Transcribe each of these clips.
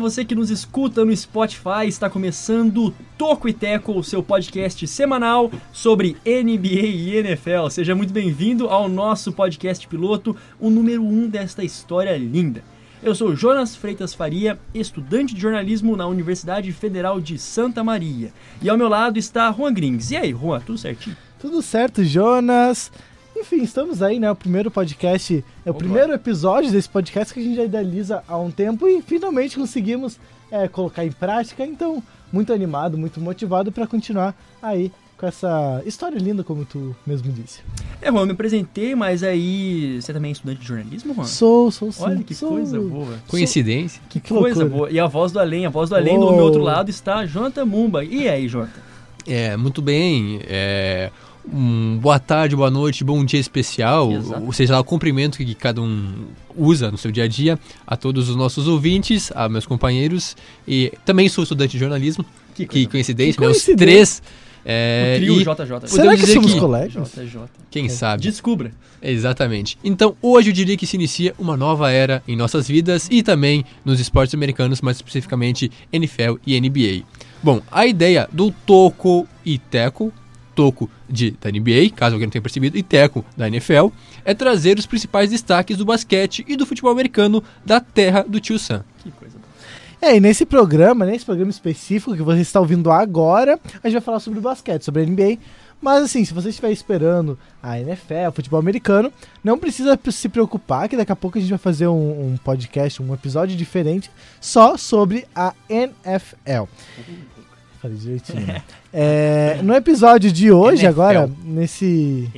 você que nos escuta no Spotify, está começando Toco e Teco, o seu podcast semanal sobre NBA e NFL. Seja muito bem-vindo ao nosso podcast piloto, o número 1 um desta história linda. Eu sou Jonas Freitas Faria, estudante de jornalismo na Universidade Federal de Santa Maria. E ao meu lado está Juan Grings. E aí, Juan, tudo certinho? Tudo certo, Jonas. Enfim, estamos aí, né? O primeiro podcast, é o Opa. primeiro episódio desse podcast que a gente já idealiza há um tempo e finalmente conseguimos é, colocar em prática. Então, muito animado, muito motivado para continuar aí com essa história linda, como tu mesmo disse. É, Juan, eu me apresentei, mas aí você também é estudante de jornalismo, Juan? Sou, sou sim. Olha que sou. coisa boa. Coincidência. Que, Que coisa loucura. boa. E a voz do além, a voz do além do Oh. meu outro lado está Jonathan Mumba. E aí, Jonathan? É, muito bem. É, um boa tarde, boa noite, bom dia especial. Exato. Ou seja, lá, o cumprimento que cada um usa no seu dia a dia a todos os nossos ouvintes, a meus companheiros. E também sou estudante de jornalismo. Que Que coincidência, Que né? Os coincidência. três. É, o trio e JJ. Será que dizer somos que- colegas? JJ. quem sabe? Descubra. Exatamente. Então, hoje eu diria que se inicia uma nova era em nossas vidas e também nos esportes americanos, mais especificamente NFL e NBA. Bom, a ideia do Toco e Teco, Toco de, da NBA, caso alguém não tenha percebido, e Teco da NFL, é trazer os principais destaques do basquete e do futebol americano da terra do tio Sam. Que coisa boa. É, e nesse programa, nesse programa específico que você está ouvindo agora, a gente vai falar sobre o basquete, sobre a NBA. Mas assim, se você estiver esperando a NFL, futebol americano, não precisa se preocupar que daqui a pouco a gente vai fazer um, um podcast, um episódio diferente só sobre a NFL. Falei direitinho. né? É, no episódio de hoje, NFL. agora, nesse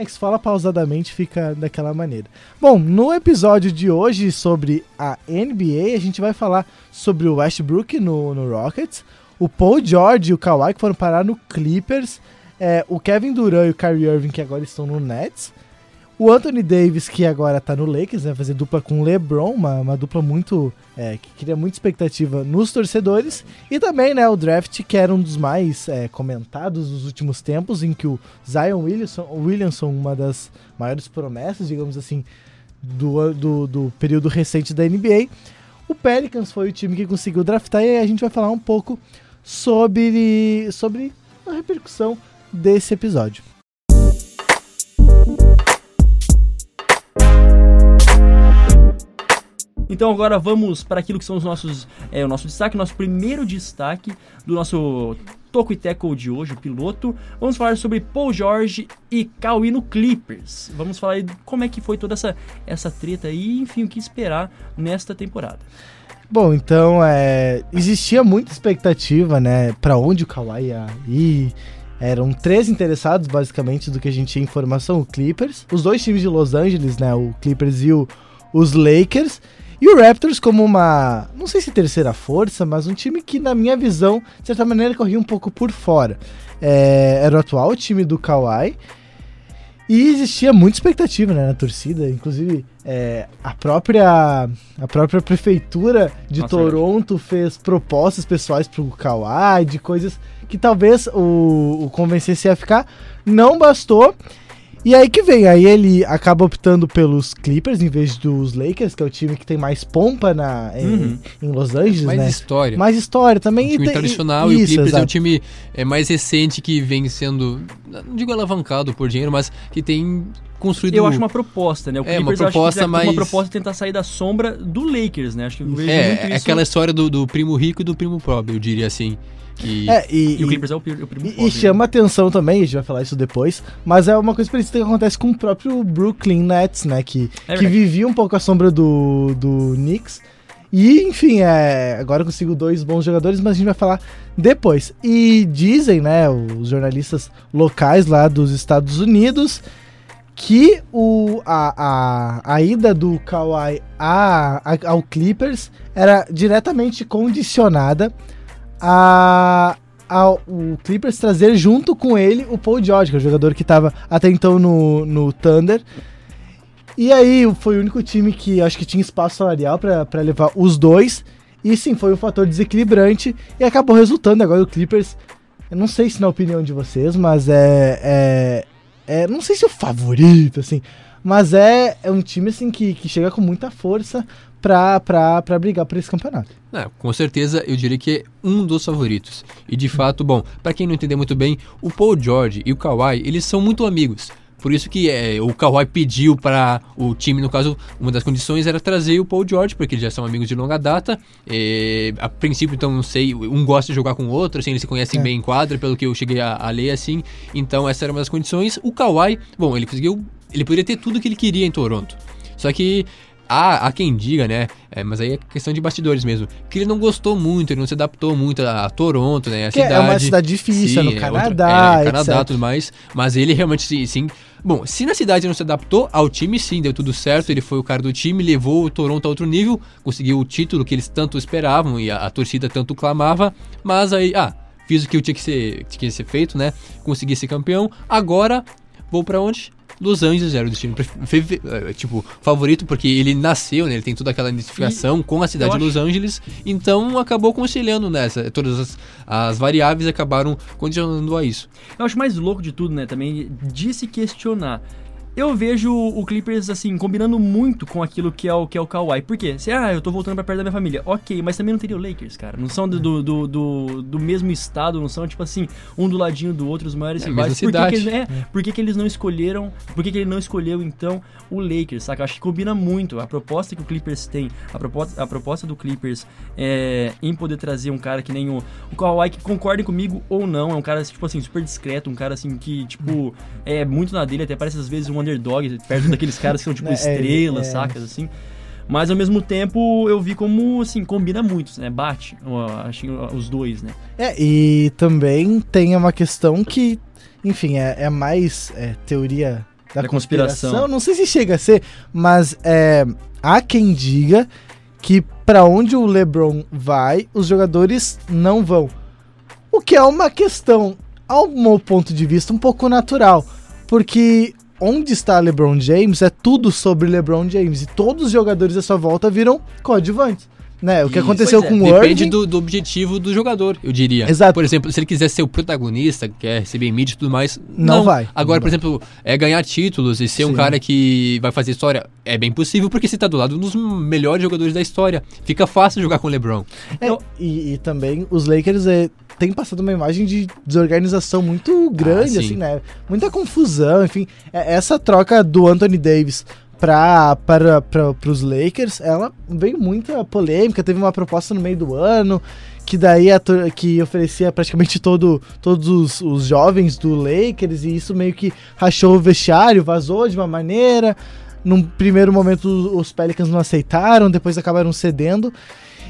é que se fala pausadamente fica daquela maneira. Bom, no episódio de hoje sobre a NBA, a gente vai falar sobre o Westbrook no, no Rockets, o Paul George e o Kawhi que foram parar no Clippers, é, o Kevin Durant e o Kyrie Irving que agora estão no Nets, o Anthony Davis que agora tá no Lakers, vai fazer dupla com o LeBron, uma, uma dupla muito é, que cria muita expectativa nos torcedores, e também né, o draft que era um dos mais é, comentados dos últimos tempos, em que o Zion Williamson, Williamson uma das maiores promessas, digamos assim, do, do, do período recente da NBA. O Pelicans foi o time que conseguiu draftar e a gente vai falar um pouco sobre, sobre a repercussão desse episódio. Então agora vamos para aquilo que são os nossos, é, o nosso destaque, nosso primeiro destaque do nosso Toco e Teco de hoje, o piloto. Vamos falar sobre Paul George e Kawhi no Clippers. Vamos falar aí como é que foi toda essa, essa treta e, enfim, o que esperar nesta temporada. Bom, então é, existia muita expectativa, né, para onde o Kawhi ia ir. Eram três interessados, basicamente, do que a gente tinha informação: o Clippers, os dois times de Los Angeles, né, o Clippers e o, os Lakers, e o Raptors como uma, não sei se terceira força, mas um time que, na minha visão, de certa maneira, corria um pouco por fora. É, era o atual time do Kawhi. E existia muita expectativa né, na torcida, inclusive é, a, própria, a própria prefeitura de Nossa, Toronto fez propostas pessoais pro Kawhi, de coisas que talvez o, o convencesse a ficar, não bastou. E aí que vem, aí ele acaba optando pelos Clippers em vez dos Lakers, que é o time que tem mais pompa na, em, Uhum. em Los Angeles, Mais né? história. Mais história também. um e time tem- tradicional e o isso, Clippers é um exato. time é, mais recente que vem sendo, não digo alavancado por dinheiro, mas que tem construído... Eu acho uma proposta, né? O É, uma Clippers acho proposta que tem uma mais- proposta de tentar sair da sombra do Lakers, né? Acho que eu vejo muito É, isso. é aquela história do, do primo rico e do primo pobre, eu diria assim. Que É, e, E o Clippers é o, o primo E, pobre, e chama atenção também, a gente vai falar isso depois, mas é uma coisa parecida que acontece com o próprio Brooklyn Nets, né? Que, É que vivia um pouco a sombra do, do Knicks. E, enfim, é, agora conseguiu dois bons jogadores, mas a gente vai falar depois. E dizem, né, os jornalistas locais lá dos Estados Unidos, que o, a, a, a ida do Kawhi a, a- ao Clippers era diretamente condicionada a, ao o Clippers trazer junto com ele o Paul George, que é o jogador que estava até então no, no Thunder. E aí foi o único time que acho que tinha espaço salarial para levar os dois. E sim, foi um fator desequilibrante e acabou resultando agora o Clippers. Eu não sei se na opinião de vocês, mas é, é, é não sei se é o favorito assim, mas é, é um time assim que, que chega com muita força pra brigar por esse campeonato. Não, com certeza eu diria que é um dos favoritos. E de fato, bom, para quem não entender muito bem, o Paul George e o Kawhi, eles são muito amigos. Por isso que é, o Kawhi pediu para o time, no caso, uma das condições era trazer o Paul George, porque eles já são amigos de longa data. É, a princípio, então, não sei, um gosta de jogar com o outro, assim, eles se conhecem é. bem em quadra, pelo que eu cheguei a, a, ler, assim. Então, essa era uma das condições. O Kawhi, bom, ele conseguiu, ele poderia ter tudo que ele queria em Toronto. Só que há, há quem diga, né? É, mas aí é questão de bastidores mesmo. Que ele não gostou muito, ele não se adaptou muito a, a Toronto, né? A que cidade. É uma cidade difícil, sim, no Canadá. É, é, Canadá e tudo mais. Mas ele realmente sim, sim. Bom, se na cidade não se adaptou ao time, sim, deu tudo certo. Ele foi o cara do time, levou o Toronto a outro nível, conseguiu o título que eles tanto esperavam e a, a torcida tanto clamava. Mas aí, ah, fiz o que tinha que ser, tinha que ser feito, né? Consegui ser campeão. Agora vou para onde? Los Angeles era o destino eh, tipo favorito porque ele nasceu, né? Ele tem toda aquela identificação e com a cidade de Los Angeles, então acabou conciliando nessa. Todas as, as variáveis acabaram condicionando a isso. Eu acho mais louco de tudo, né? Também de se questionar eu vejo o Clippers, assim, combinando muito com aquilo que é o, que é o Kawhi. Por quê? Se, ah, eu tô voltando pra perto da minha família. Ok, mas também não teria o Lakers, cara. Não são do, do, do, do mesmo estado, não são, tipo assim, um do ladinho do outro, os maiores é rivais. Por, que, que, eles, é, por que, que eles não escolheram, por que, que ele não escolheu, então, o Lakers, saca? Acho que combina muito. A proposta que o Clippers tem, a proposta, a proposta do Clippers é, em poder trazer um cara que nem o, o Kawhi, que concordem comigo ou não, é um cara, tipo assim, super discreto, um cara, assim, que, tipo, é muito na dele, até parece às vezes um underdog, perto daqueles caras que são tipo é, estrelas, é, sacas, assim. Mas ao mesmo tempo eu vi como, assim, combina muito, né? Bate, acho os dois, né? É, e também tem uma questão que, enfim, é, é mais é, teoria da, da conspiração. conspiração. Não sei se chega a ser, mas é, há quem diga que para onde o LeBron vai, os jogadores não vão. O que é uma questão, ao meu ponto de vista, um pouco natural. Porque onde está LeBron James é tudo sobre LeBron James. E todos os jogadores à sua volta viram coadjuvantes. Né? O que Isso, aconteceu é. com o Irving... Depende do, do, objetivo do jogador, eu diria. Exato. Por exemplo, se ele quiser ser o protagonista, quer receber mídia e tudo mais, não, não. vai. Agora, não por vai. exemplo, é ganhar títulos e ser Sim. um cara que vai fazer história, é bem possível porque você está do lado dos melhores jogadores da história. Fica fácil jogar com o LeBron. É, e, e, também os Lakers é, têm passado uma imagem de desorganização muito grande, ah, assim, né? Muita confusão, enfim. É, essa troca do Anthony Davis pra, para, para, os Lakers, ela veio muita polêmica, teve uma proposta no meio do ano, que daí que oferecia praticamente todo, todos os, os, jovens do Lakers, e isso meio que rachou o vestiário, vazou de uma maneira. Num primeiro momento os Pelicans não aceitaram, depois acabaram cedendo.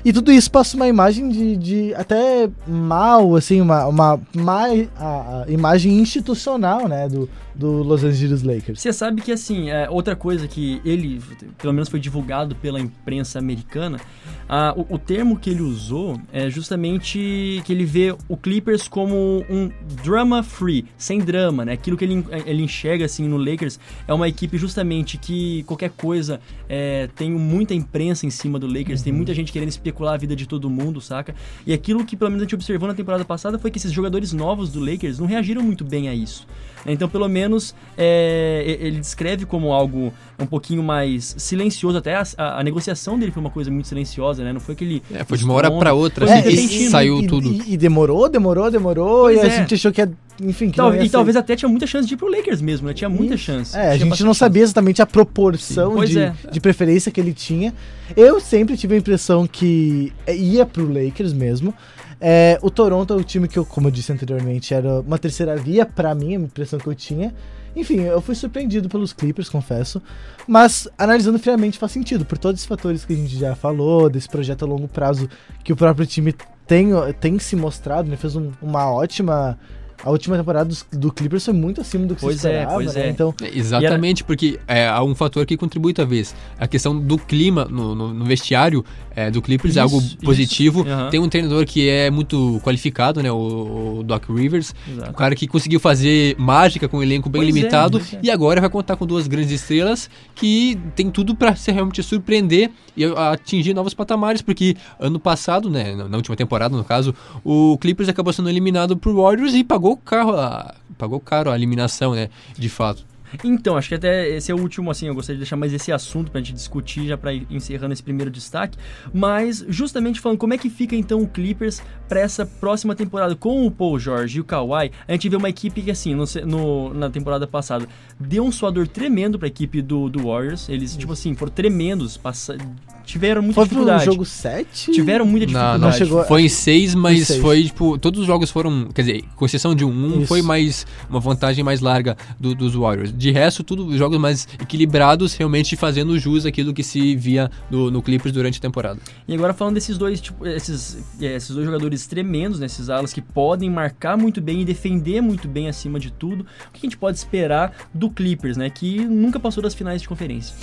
E tudo isso passa uma imagem de, de até mal, assim, uma, uma má a, a imagem institucional, né, do, do Los Angeles Lakers. Você sabe que, assim, é, outra coisa que ele, pelo menos foi divulgado pela imprensa americana, ah, o, o, termo que ele usou é justamente que ele vê o Clippers como um drama free, sem drama, né? Aquilo que ele, ele enxerga, assim, no Lakers é uma equipe justamente que qualquer coisa é, tem muita imprensa em cima do Lakers, uhum. tem muita gente querendo especular a vida de todo mundo, saca? E aquilo que pelo menos a gente observou na temporada passada foi que esses jogadores novos do Lakers não reagiram muito bem a isso. Então, pelo menos, é, ele descreve como algo um pouquinho mais silencioso. Até a, a, a, negociação dele foi uma coisa muito silenciosa, né? Não foi aquele. É, foi de uma hora para outra, é, assim, e, saiu e, tudo. E, e, demorou, demorou, demorou. Pois e é. a gente achou que ia. Enfim, que Tal, E ser. talvez até tinha muita chance de ir pro Lakers mesmo, né? Tinha muita chance. É, a gente não sabia exatamente a proporção de, é. de preferência que ele tinha. Eu sempre tive a impressão que ia pro Lakers mesmo. É, o Toronto é o time que eu, como eu disse anteriormente, era uma terceira via para mim, a impressão que eu tinha. Enfim, eu fui surpreendido pelos Clippers, confesso. Mas, analisando friamente, faz sentido, por todos os fatores que a gente já falou, desse projeto a longo prazo que o próprio time tem, tem se mostrado, né? Fez um, uma ótima a última temporada do, do Clippers foi muito acima do que pois se é, esperava, é, pois né? É. Então, Exatamente, era... porque é, há um fator que contribui talvez. A questão do clima no, no, no vestiário é, do Clippers isso, é algo positivo. Uhum. Tem um treinador que é muito qualificado, né? O, o Doc Rivers. Exato. Um cara que conseguiu fazer mágica com um elenco bem pois é, limitado. É, e agora vai contar com duas grandes estrelas que tem tudo para se realmente surpreender e atingir novos patamares, porque ano passado, né? Na última temporada, no caso, o Clippers acabou sendo eliminado por Warriors e pagou pagou caro a, pagou caro a eliminação, né? De fato. Então, acho que até esse é o último, assim, eu gostaria de deixar mais esse assunto pra gente discutir já pra ir encerrando esse primeiro destaque, mas justamente falando como é que fica então o Clippers para essa próxima temporada com o Paul George e o Kawhi, a gente vê uma equipe que assim, no, no na temporada passada, deu um suador tremendo pra equipe do, do Warriors, eles, tipo assim, foram tremendos, passa, tiveram muita Foi dificuldade. pro jogo 7? Tiveram muita Não, dificuldade. não, chegou- Foi em seis, mas Em seis. foi, tipo, todos os jogos foram, quer dizer, com exceção de um, um Isso. foi mais, uma vantagem mais larga do- dos Warriors. De resto, tudo jogos mais equilibrados, realmente fazendo jus aquilo que se via no, no Clippers durante a temporada. E agora falando desses dois, tipo, esses, é, esses dois jogadores tremendos, né, esses alas que podem marcar muito bem e defender muito bem acima de tudo, o que a gente pode esperar do Clippers, né, que nunca passou das finais de conferência?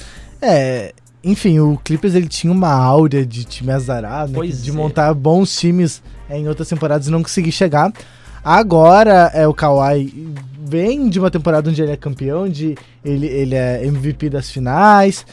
É, enfim, o Clippers ele tinha uma áurea de time azarado, né, de é. montar bons times é, em outras temporadas e não conseguir chegar. Agora é o Kawhi vem de uma temporada onde ele é campeão, de ele, ele é MVP das finais.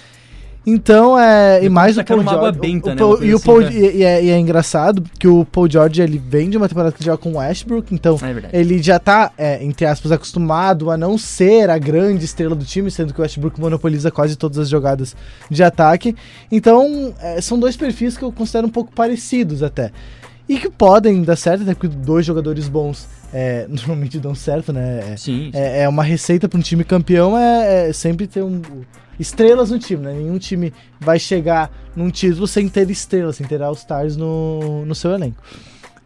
Então é. E mais o Paul uma água George. benta, o, né, coisa e, o assim, Paul, né? e, e é, e é engraçado que o Paul George ele vem de uma temporada que joga com o Westbrook, então É ele já tá, é, entre aspas, acostumado a não ser a grande estrela do time, sendo que o Westbrook monopoliza quase todas as jogadas de ataque. Então, é, são dois perfis que eu considero um pouco parecidos até. E que podem dar certo, até porque dois jogadores bons é, normalmente dão certo, né? É, Sim, sim. é, é uma receita para um time campeão é, é sempre ter um, estrelas no time, né? Nenhum time vai chegar num título sem ter estrelas, sem ter All-Stars no, no seu elenco.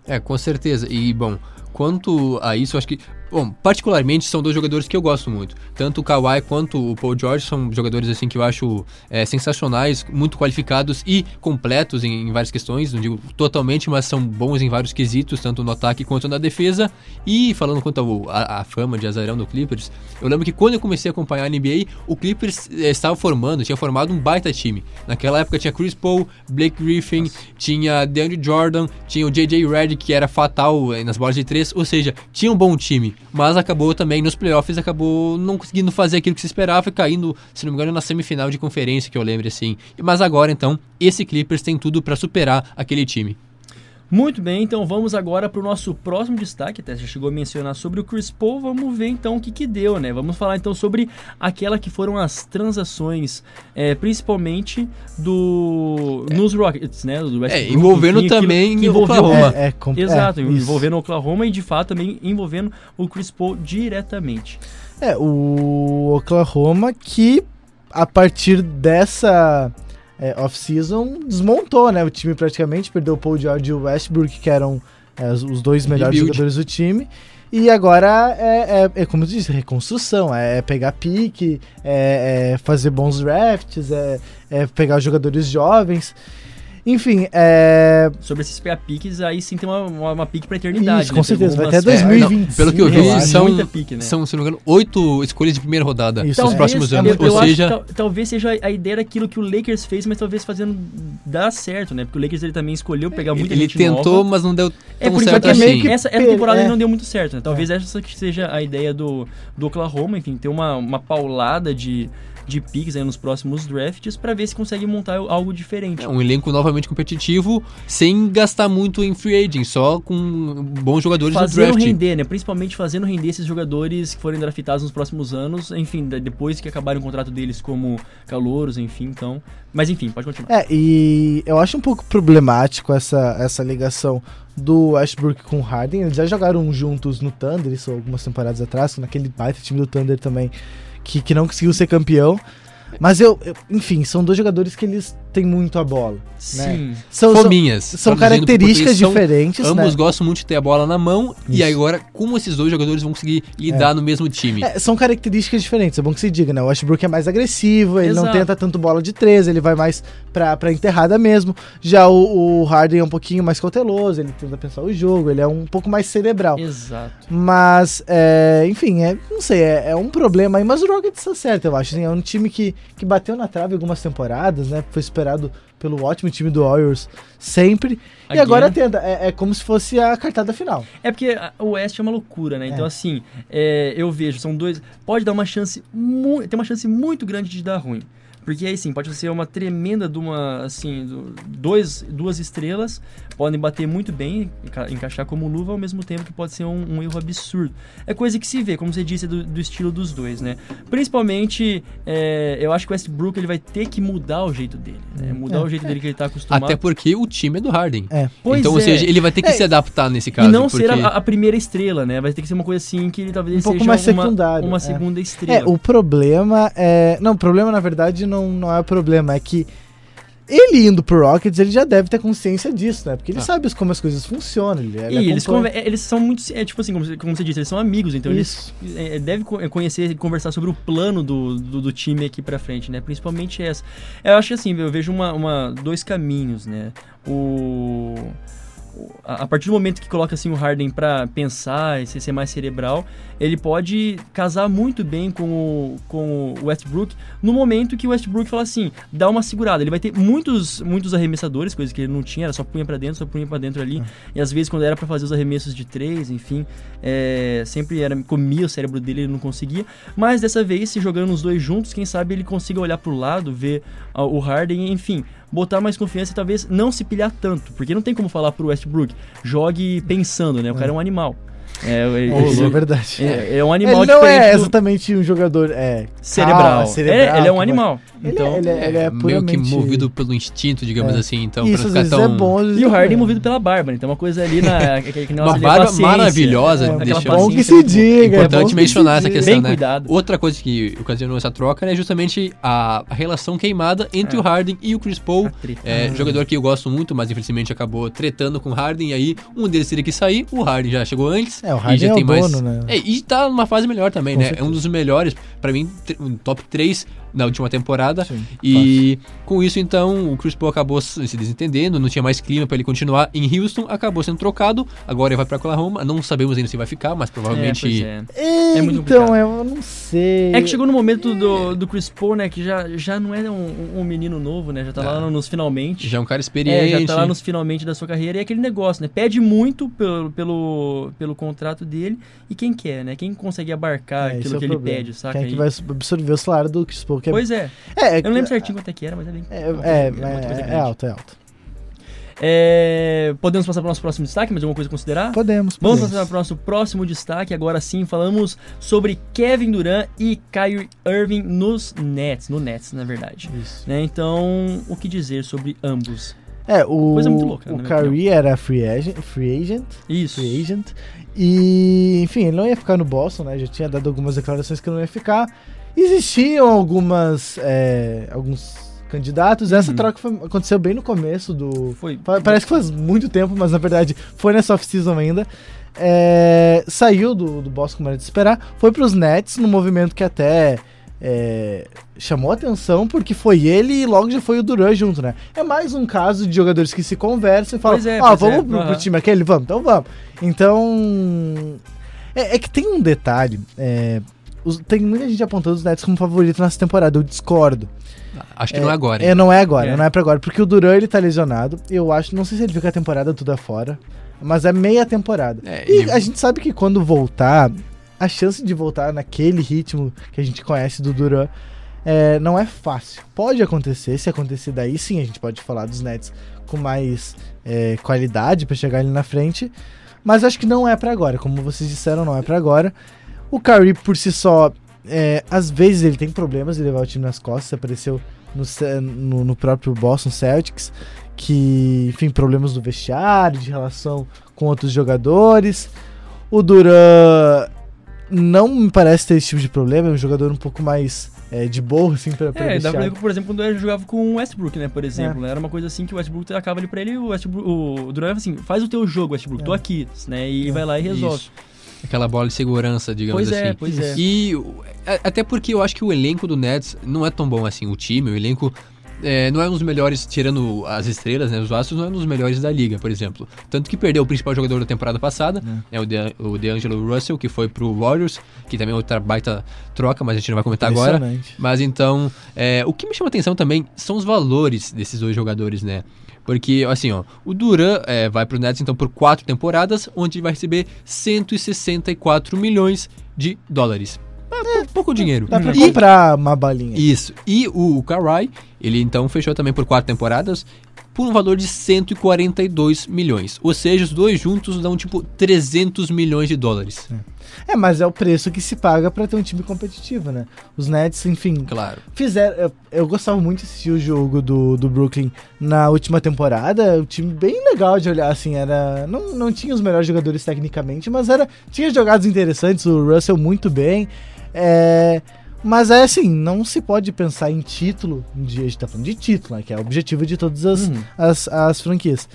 É, com certeza. E, bom, quanto a isso, eu acho que. Bom, particularmente são dois jogadores que eu gosto muito. Tanto o Kawhi quanto o Paul George são jogadores assim que eu acho é, sensacionais, muito qualificados e completos em, em várias questões. Não digo totalmente, mas são bons em vários quesitos, tanto no ataque quanto na defesa. E falando quanto ao- a, a fama de azarão do Clippers, eu lembro que quando eu comecei a acompanhar a NBA, o Clippers eh, estava formando, tinha formado um baita time. Naquela época tinha Chris Paul, Blake Griffin, tinha DeAndre Jordan, tinha o JJ Redick, que era fatal eh, nas bolas de três, ou seja, tinha um bom time, mas acabou também nos playoffs, acabou não conseguindo fazer aquilo que se esperava caindo, se não me engano, na semifinal de conferência, que eu lembro assim. Mas agora então, esse Clippers tem tudo para superar aquele time. Muito bem, então vamos agora para o nosso próximo destaque. Até já chegou a mencionar sobre o Chris Paul. Vamos ver então o que, que deu, né? Vamos falar então sobre aquela que foram as transações, é, principalmente do nos Rockets, né? Do Westbrook, envolvendo enfim, também que envolveu Oklahoma. É, é, com- Exato, é, envolvendo o Oklahoma e de fato também envolvendo o Chris Paul diretamente. É, o Oklahoma que a partir dessa é, off-season desmontou, né? O time praticamente perdeu o Paul George e o Westbrook, que eram é, os- dois melhores jogadores do time. E agora é, é, é como eu disse, reconstrução, é pegar pique, é, é fazer bons drafts, é, é pegar jogadores jovens. Enfim, é. Sobre esses PA piques, aí sim tem uma, uma, uma pique pra eternidade. Isso, né? com certeza, vai até umas- 2025. pelo que eu vi, eu acho. são, muita pique, né? são, se não me engano, oito escolhas de primeira rodada Isso, nos é. próximos é anos. eu Ou acho seja, que tal- talvez seja a ideia daquilo que o Lakers fez, mas talvez fazendo dar certo, né? Porque o Lakers ele também escolheu pegar muita ele gente tentou, nova. mas não deu É, tão por certo é assim. meio que essa, essa temporada é. ele não deu muito certo, né? Talvez essa que seja a ideia do, do Oklahoma, enfim, ter uma, uma paulada de, de picks aí nos próximos drafts pra ver se consegue montar algo diferente. É um elenco novamente competitivo, sem gastar muito em free agent, só com bons jogadores no fazendo draft. render, né? Principalmente fazendo render esses jogadores que forem draftados nos próximos anos, enfim, depois que acabarem o contrato deles como calouros, enfim, então... Mas enfim, pode continuar. É, e eu acho um pouco problemático essa, essa ligação do Westbrook com o Harden. Eles já jogaram juntos no Thunder, isso algumas temporadas atrás, naquele baita time do Thunder também, que, que não conseguiu ser campeão. Mas eu, eu- enfim, são dois jogadores que eles têm muito a bola. Sim. São, são, Fominhas. são pro características são- diferentes, Ambos né? gostam muito de ter a bola na mão, e Isso. agora, como esses dois jogadores vão conseguir lidar no mesmo time? É, são características diferentes, é bom que se diga, né? O Westbrook é mais agressivo, ele não Exato. tenta tanto bola de três, ele vai mais pra, pra enterrada mesmo. Já o, o Harden é um pouquinho mais cauteloso, ele tenta pensar o jogo, ele é um pouco mais cerebral. Exato. Mas, é, enfim, é, não sei, é, é um problema aí, mas o Rockets tá certo, eu acho. assim, é um time que, que bateu na trave algumas temporadas, né? Foi esperado pelo ótimo time do Warriors sempre. E Again. agora tenta, é, é como se fosse a cartada final. É porque o Oeste é uma loucura, né? Então, É. assim, é, eu vejo, são dois. Pode dar uma chance. Tem uma chance muito grande de dar ruim. Porque aí sim, pode ser uma tremenda de uma, assim, do- dois, duas estrelas, podem bater muito bem, enca- encaixar como luva, ao mesmo tempo que pode ser um, um erro absurdo. É coisa que se vê, como você disse, do, do estilo dos dois, né? Principalmente, é, eu acho que o Westbrook ele vai ter que mudar o jeito dele, né? Mudar É, o jeito dele que ele tá acostumado. Até porque o time é do Harden. É. Pois então, ou é. seja, ele vai ter que É, se adaptar nesse caso. e não porque... ser a, a primeira estrela, né? Vai ter que ser uma coisa assim que ele talvez ele Um pouco seja mais uma, secundário, uma é. segunda É, estrela. o problema é. Não, o problema na verdade não, não é o problema, é que ele indo pro Rockets, ele já deve ter consciência disso, né? Porque ele Ah. sabe como as coisas funcionam. Ele, ele E eles, eles são muito. É, tipo assim, como, você- como você disse, eles são amigos, então Isso. eles é, devem co- é, conhecer e conversar sobre o plano do, do, do time aqui pra frente, né? Principalmente essa. Eu acho que assim, eu vejo uma, uma- dois caminhos, né? O. A partir do momento que coloca assim o Harden pra pensar e ser mais cerebral, ele pode casar muito bem com o, com o Westbrook no momento que o Westbrook fala assim, dá uma segurada. Ele vai ter muitos, muitos arremessadores, coisa que ele não tinha, era só punha pra dentro, só punha pra dentro ali. E às vezes quando era pra fazer os arremessos de três, enfim, é, sempre era comia o cérebro dele, ele não conseguia. Mas dessa vez, se jogando os dois juntos, quem sabe ele consiga olhar pro lado, ver o Harden, enfim, botar mais confiança e talvez não se pilhar tanto, porque não tem como falar pro Westbrook, jogue pensando, né? O cara é um animal. É, ele- É, isso é ele- verdade. é, é um animal ele não diferente é exatamente um jogador é, cerebral. calma, cerebral, É, ele é um animal. Ele, então, é, ele, é, ele é meio que puramente... movido pelo instinto, digamos É. assim. Então, Isso pra ficar tão... é bom. E o Harden é. movido pela Bárbara, então é uma coisa ali na. que- que- Uma é barba paciência. maravilhosa, É, deixa bom que se diga. é importante mencionar essa questão, Bem né? cuidado. Outra coisa que ocasionou essa troca é justamente a, a relação queimada entre É. o Harden e o Chris Paul. É, Jogador que eu gosto muito, mas infelizmente acabou tretando com o Harden. E aí um deles teria que sair. O Harden já chegou antes. É, o Harden é o tem mais. dono, né? É, e tá numa fase melhor também, Com né? certeza. É um dos melhores, pra mim, um top 3 na última temporada. Sim, E com isso, então, o Chris Paul acabou se se desentendendo, não tinha mais clima pra ele continuar em Houston, acabou sendo trocado. Agora ele vai pra Oklahoma. Não sabemos ainda se vai ficar, mas É, provavelmente. é. É, É muito então, complicado. eu não sei. É que chegou no momento do, do Chris Paul, né? Que já, já não é um, um menino novo, né? Já tá lá Ah. nos finalmente. Já é um cara É, experiente. já tá lá nos finalmente da sua carreira e é aquele negócio, né? Pede muito pelo, pelo, pelo contrato dele e quem quer, né? Quem consegue abarcar É, aquilo é que ele problema. pede, saca? Quem é que vai absorver o salário do Chris Paul? É, Pois é. é, Eu não lembro certinho quanto é que era, mas é bem. É, uma é, é, é grande. alto, é alto. É, Podemos passar para o nosso próximo destaque, mais alguma coisa a considerar? Podemos, Vamos podemos. passar para o nosso próximo destaque. Agora sim, falamos sobre Kevin Durant e Kyrie Irving nos Nets, no Nets, na verdade. Isso. Né, Então, o que dizer sobre ambos? É, o, Coisa muito louca, o Kyrie era free agent, free agent, Isso. free agent, e, enfim, ele não ia ficar no Boston, né, já tinha dado algumas declarações que não ia ficar. Existiam algumas, é, alguns candidatos, essa Uhum. troca foi- aconteceu bem no começo do... Foi. Pa- Parece que faz muito tempo, mas na verdade foi nessa off-season ainda. É, saiu do, do Boston como era de esperar, foi pros Nets, num movimento que até é, chamou atenção, porque foi ele e logo já foi o Duran junto, né? É mais um caso de jogadores que se conversam e falam, é, ah, vamos pro, pro aham. time aquele? Vamos, então vamos. Então, é, é que tem um detalhe, é, os- tem muita gente apontando os Nets como favorito nessa temporada, eu discordo. Acho que não é agora. hein? É, não é agora, É. não é pra agora. Porque o Duran, ele tá lesionado. Eu acho, não sei se ele fica a temporada toda fora. Mas é meia temporada. É, e ele- a gente sabe que quando voltar, a chance de voltar naquele ritmo que a gente conhece do Duran é, não é fácil. Pode acontecer, se acontecer daí sim, a gente pode falar dos Nets com mais é, qualidade pra chegar ali na frente. Mas acho que não é pra agora. Como vocês disseram, não é pra agora. O Curry, por si só, é, às vezes ele tem problemas de levar o time nas costas. Apareceu no, no, no próprio Boston Celtics, que, enfim, problemas do vestiário, de relação com outros jogadores. O Duran não me parece ter esse tipo de problema, é um jogador um pouco mais é, de boa, assim, pra, pra É, dá pra ver, por exemplo, quando ele jogava com o Westbrook, né, por exemplo. né, Era uma coisa assim que o Westbrook tacava ali pra ele o Westbrook, o Durant assim, faz o teu jogo, Westbrook, tô É. aqui, né, e É. vai lá e resolve. Isso. Aquela bola de segurança, digamos Pois é, assim. pois é. E a- até porque eu acho que o elenco do Nets não é tão bom assim. O time, o elenco é, não é um dos melhores, tirando as estrelas, né? Os astros não é um dos melhores da liga, por exemplo. Tanto que perdeu o principal jogador da temporada passada, é, o, De, o DeAngelo Russell, que foi pro Warriors, que também é outra baita troca, mas a gente não vai comentar agora. Mas então, é, o que me chama atenção também são os valores desses dois jogadores, né? Porque, assim, ó, o Duran é, vai pro Nets então por quatro temporadas, onde ele vai receber 164 milhões de dólares. É, pouco dinheiro. Dá pra E- comprar uma balinha. Isso. E o Kawhi, ele então fechou também por quatro temporadas por um valor de 142 milhões. Ou seja, os dois juntos dão tipo 300 milhões de dólares. É, mas é o preço que se paga pra ter um time competitivo, né? Os Nets, enfim, Claro. fizeram. Eu, eu gostava muito de assistir o jogo do, do Brooklyn na última temporada. O time bem legal de olhar, assim, era. Não, não tinha os melhores jogadores tecnicamente, mas era. Tinha jogadas interessantes, o Russell muito bem. É. Mas é assim, não se pode pensar em título. Um dia a gente tá falando de título, né? Que é o objetivo de todas as, Uhum. as, as franquias.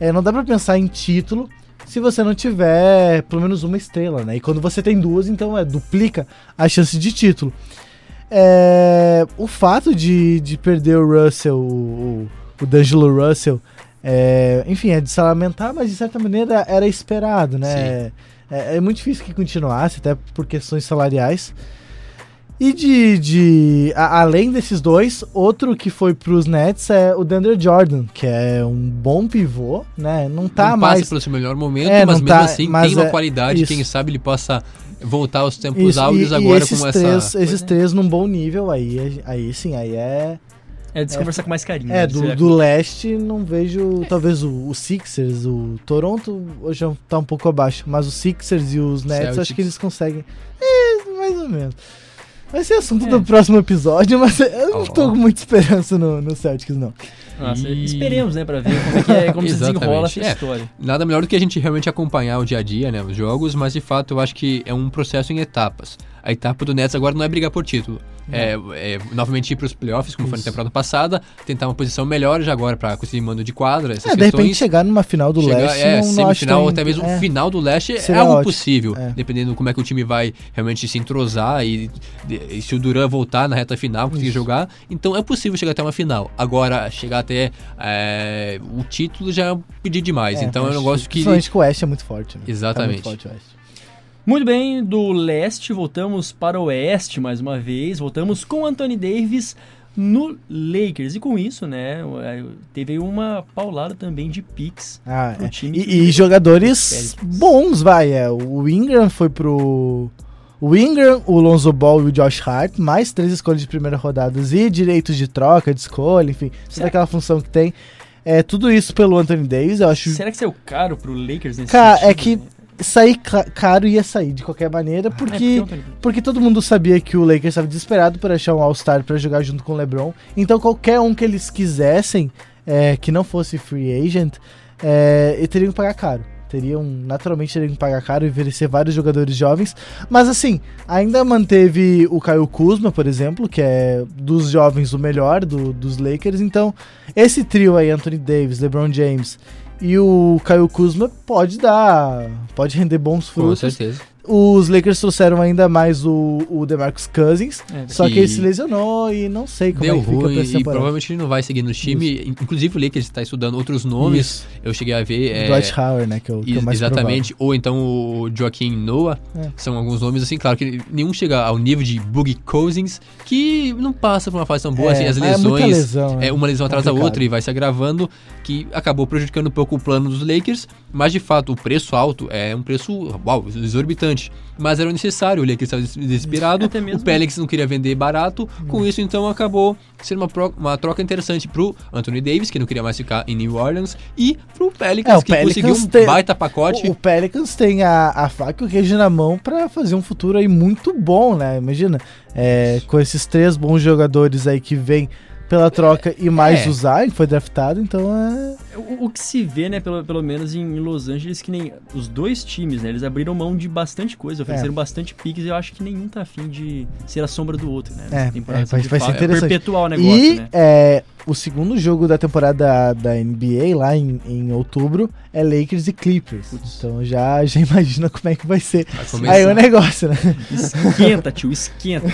É, não dá pra pensar em título se você não tiver pelo menos uma estrela, né? E quando você tem duas, então é duplica a chance de título. É, o fato de, de perder o Russell, o, o D'Angelo Russell, é, enfim, é de se lamentar, mas de certa maneira era esperado, né? É, é muito difícil que continuasse, até por questões salariais. E de. de a- além desses dois, outro que foi pros Nets é o Deandre Jordan, que é um bom pivô, né? Não tá não mais. passa pelo seu melhor momento, É, mas mesmo tá- assim mas tem uma é- qualidade. isso. Quem sabe ele possa voltar aos tempos Isso, áureos e, e agora esses com três, essa. esses é. três num bom nível, aí, aí sim, aí é. É de se conversar com mais carinho. É, né? do, do leste não vejo. Talvez o, o Sixers, o Toronto hoje já tá um pouco abaixo, mas os Sixers e os Nets acho Celtics. que eles conseguem. É, mais ou menos. Vai ser assunto É. do próximo episódio, mas eu não tô com muita esperança no, no Celtics, não. Nossa, E- esperemos, né, pra ver como, é que é, como se desenrola essa É. história. Nada melhor do que a gente realmente acompanhar o dia a dia, né, os jogos, mas de fato eu acho que é um processo em etapas. A etapa do Nets agora não é brigar por título. É, é novamente ir para os playoffs, como foi na Isso. temporada passada, tentar uma posição melhor já agora para conseguir mando de quadra, essas É, de repente questões. chegar numa final do Chegar, leste, é, não, semifinal ou até mesmo é. final do leste é algo ótimo. possível, É. dependendo como é que o time vai realmente se entrosar e, e se o Duran voltar na reta final, conseguir Isso. jogar, então é possível chegar até uma final. Agora, chegar até é, o título já é pedir demais, então é um negócio que... Principalmente que o Oeste é muito forte. Né? Exatamente. Tá muito forte o Oeste. Muito bem, do leste voltamos para o oeste mais uma vez. Voltamos com Anthony Davis no Lakers. E com isso, né, teve aí uma paulada também de picks. Ah, pro é. time E, que- e jogadores bons, vai. É. O Ingram foi pro. O Ingram, o Lonzo Ball e o Josh Hart, mais três escolhas de primeira rodada e direitos de troca, de escolha, enfim, toda aquela função que tem. É tudo isso pelo Anthony Davis, eu acho. Será que saiu caro pro Lakers nesse Cara, sentido? é que sair ca- caro ia sair de qualquer maneira, É, porque, porque o Anthony- porque todo mundo sabia que o Lakers estava desesperado por achar um All-Star pra jogar junto com o LeBron. Então qualquer um que eles quisessem, é, que não fosse free agent, é, teriam que pagar caro. Teriam, naturalmente, teriam que pagar caro e oferecer vários jogadores jovens. Mas assim, ainda manteve o Caio Kuzma, por exemplo, que é dos jovens o melhor do- dos Lakers. Então, esse trio aí, Anthony Davis, LeBron James e o Caio Kuzma, pode dar. Pode render bons Com frutos. certeza. Os Lakers trouxeram ainda mais o, o DeMarcus Cousins, É, só que ele se lesionou e não sei como Deu é que fica pra ruim essa e provavelmente ele não vai seguir no time. Inclusive o Lakers está estudando outros nomes. Isso. Eu cheguei a ver. é, Dwight Howard, né, que é o, que é o mais Exatamente, ou então o Joaquim Noah, É. são alguns nomes assim, claro que nenhum chega ao nível de Boogie Cousins, que não passa por uma fase tão boa, assim, as é lesões, lesão, é uma lesão atrás da outra e vai se agravando, que acabou prejudicando um pouco o plano dos Lakers, mas de fato o preço alto é um preço, uau, exorbitante, mas era necessário, o Lakers estava des- desesperado, o Pelicans não queria vender barato, com isso então acabou sendo uma, pro- uma troca interessante pro Anthony Davis, que não queria mais ficar em New Orleans, e pro Pelicans, É, o que Pelicans conseguiu um tem- baita pacote. O, o Pelicans tem a, a faca e o queijo na mão pra fazer um futuro aí muito bom, né? Imagina, é, com esses três bons jogadores aí que vêm pela troca e mais É. o Zion, foi draftado, então é... O, o que se vê, né, pelo, pelo menos em Los Angeles, que nem os dois times, né, eles abriram mão de bastante coisa, ofereceram É. bastante piques e eu acho que nenhum tá afim de ser a sombra do outro, né? É, temporada, é, vai- de vai ser fato. interessante. É perpetuar o negócio, e né? é, o segundo jogo da temporada da NBA, lá em, em outubro, é Lakers e Clippers. Putz. Então já, já imagina como é que vai ser Vai aí o negócio, né? Esquenta, tio, esquenta.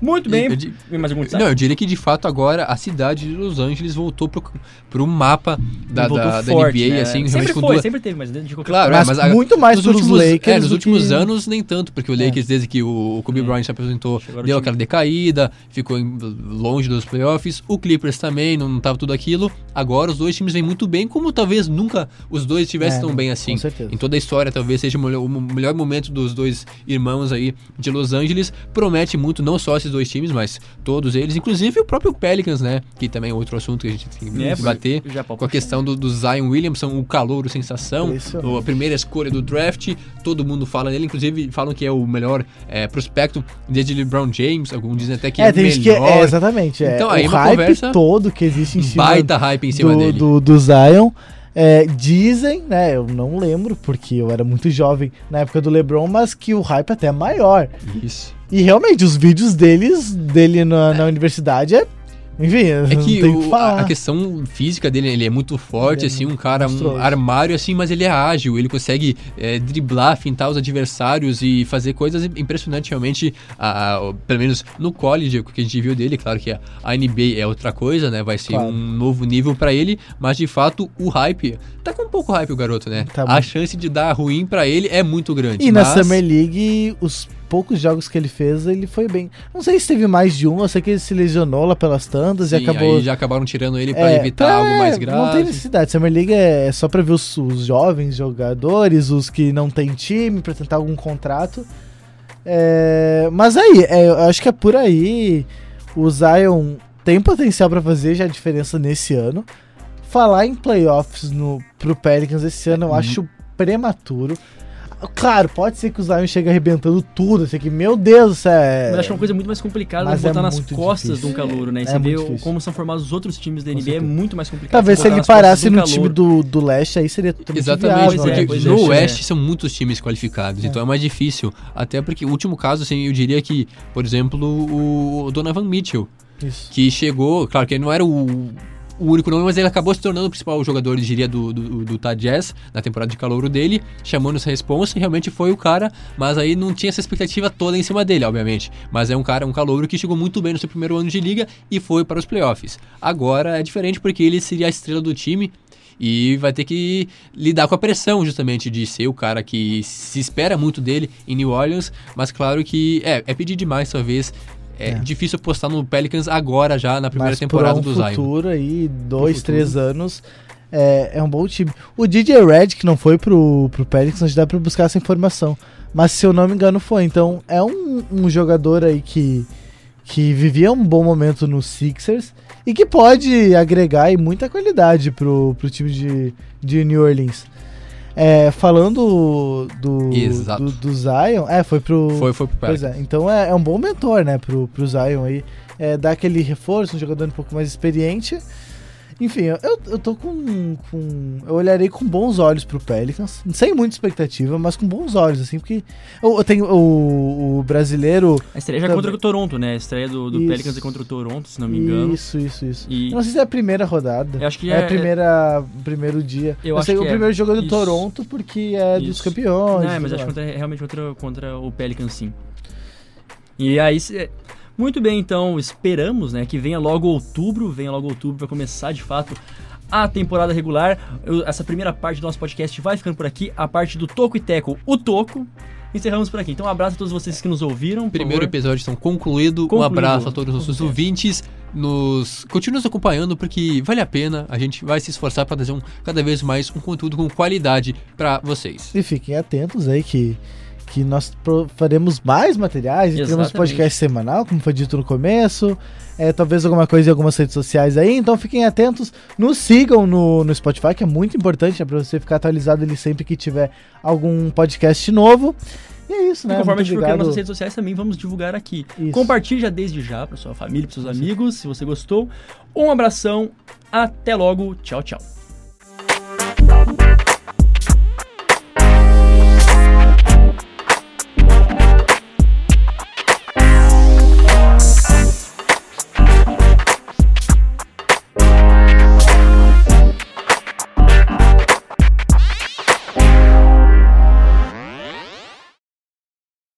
Muito bem. Eu di- Mais algum destaque? Não, eu diria que de fato agora a cidade de Los Angeles voltou pro, pro mapa da, da, da forte, NBA, né? assim, sempre foi, duas- sempre teve, mas de qualquer Claro, é, Mas, mas a- muito mais nos últimos, Lakers é, nos últimos que- anos nem tanto, porque o Lakers, desde que o, Kobe É. Bryant se apresentou, deu aquela decaída, ficou em- longe dos playoffs. O Clippers também, não, não tava tudo aquilo. Agora os dois times vêm muito bem, como talvez nunca os dois estivessem É, tão bem assim. com certeza. Em toda a história, talvez seja o melhor, o melhor momento dos dois irmãos aí de Los Angeles. Promete muito, não só esses dois times, mas todos eles, inclusive o próprio Pelicans, né? Que também é outro assunto que a gente tem que É, bater. Com a questão do, do Zion Williamson, o calouro sensação, a primeira escolha do draft, todo mundo fala nele, inclusive falam que é o melhor é, prospecto desde LeBron James, alguns dizem até que é, É, o tem que melhor. é, exatamente. É, Então, aí o uma hype conversa- todo que existe em cima baita hype em cima do, dele. do, do Zion. É, dizem, né? Eu não lembro, porque eu era muito jovem na época do LeBron, mas que o hype até é maior. Isso. E realmente, os vídeos deles, dele na, na universidade é. Enfim, É que o que a, questão física dele, ele é muito forte, é assim, um cara, um armário, assim, mas ele é ágil, ele consegue é, driblar, fintar os adversários e fazer coisas impressionantes, realmente, a- a- pelo menos no college, o que a gente viu dele, claro que a, a NBA é outra coisa, né, vai ser Claro. um novo nível pra ele, mas de fato, o hype, tá com um pouco hype o garoto, né, Tá a chance de dar ruim pra ele é muito grande. E na mas- Summer League, os poucos jogos que ele fez, ele foi bem. Não sei se teve mais de um, eu sei que ele se lesionou lá pelas tantas e Sim, acabou. aí já acabaram tirando ele pra É, evitar algo mais grave. Não tem necessidade. Summer League é só pra ver os, os jovens jogadores, os que não tem time, pra tentar algum contrato. É, mas aí, é, eu acho que é por aí. O Zion tem potencial pra fazer já a diferença nesse ano. Falar em playoffs no, pro Pelicans esse ano eu Uhum. acho prematuro. Claro, pode ser que o Zion chegue arrebentando tudo, assim, que, meu Deus, isso é... Mas acho que é uma coisa muito mais complicada Mas de botar é nas costas difícil. de um calouro, né? E É difícil. como são formados os outros times da NBA, é muito mais complicado. Talvez se ele parasse um no calouro. time do, do leste, aí seria totalmente Exatamente, viável, é, porque pois é, no é. Oeste são muitos times qualificados, então é mais difícil. Até porque o último caso, assim, eu diria que, por exemplo, o Donovan Mitchell, Isso. que chegou, claro que ele não era o, o único nome, mas ele acabou se tornando o principal jogador, eu diria, do, do, do Jazz, na temporada de calouro dele, chamando essa responsa, e realmente foi o cara, mas aí não tinha essa expectativa toda em cima dele, obviamente. Mas é um cara, um calouro que chegou muito bem no seu primeiro ano de liga e foi para os playoffs. Agora é diferente porque ele seria a estrela do time, e vai ter que lidar com a pressão, justamente, de ser o cara que se espera muito dele em New Orleans. Mas claro que é, é pedir demais, talvez. É, É. difícil apostar no Pelicans agora, já na primeira Mas temporada por do um Zion. futuro aí, dois, futuro. três anos, é, é um bom time. O DJ Red, que não foi pro, pro Pelicans, acho que dá pra buscar essa informação. Mas se eu não me engano foi. Então é um, um jogador aí que, que vivia um bom momento no Sixers e que pode agregar aí muita qualidade pro, pro time de, de New Orleans. É, falando do, do, do Zion, é, foi pro, Foi, foi pro Pois é, então é, é um bom mentor, né, pro, pro Zion aí. É, dar aquele reforço, um jogador um pouco mais experiente. Enfim, eu, eu tô com, com. Eu olharei com bons olhos pro Pelicans. Sem muita expectativa, mas com bons olhos, assim, porque. Eu, eu tenho o, o brasileiro. A estreia já é contra o Toronto, né? A estreia do, do Isso. Pelicans é contra o Toronto, se não me engano. Isso, isso, isso. E- Eu não sei se é a primeira rodada. Eu acho que é, é- a primeira. primeiro dia. Eu Eu, acho sei que o é. primeiro jogo é do Isso. Toronto, porque é dos Isso. campeões. Não, é, mas acho que contra, realmente contra, contra o Pelicans, sim. E aí, muito bem, então, esperamos, né, que venha logo outubro, venha logo outubro para começar, de fato, a temporada regular. Eu- essa primeira parte do nosso podcast vai ficando por aqui, a parte do Toco e Teco, o Toco. Encerramos por aqui. Então, um abraço a todos vocês que nos ouviram. Primeiro favor. episódio então concluído. Um Concluído. abraço a todos os nossos ouvintes. Nos continue nos acompanhando porque vale a pena. A gente vai se esforçar para trazer um, cada vez mais um conteúdo com qualidade para vocês. E fiquem atentos aí que, que nós faremos mais materiais. e Teremos Exatamente. podcast semanal, como foi dito no começo. É, talvez alguma coisa em algumas redes sociais aí. Então fiquem atentos. Nos sigam no, no Spotify, que é muito importante, né? Pra você ficar atualizado ali sempre que tiver algum podcast novo. E é isso, E né? conforme a Muito gente for criando obrigado. nossas redes sociais, também vamos divulgar aqui. Isso. Compartilhe já desde já para sua família, para seus amigos, se você gostou. Um abração, até logo, tchau, tchau.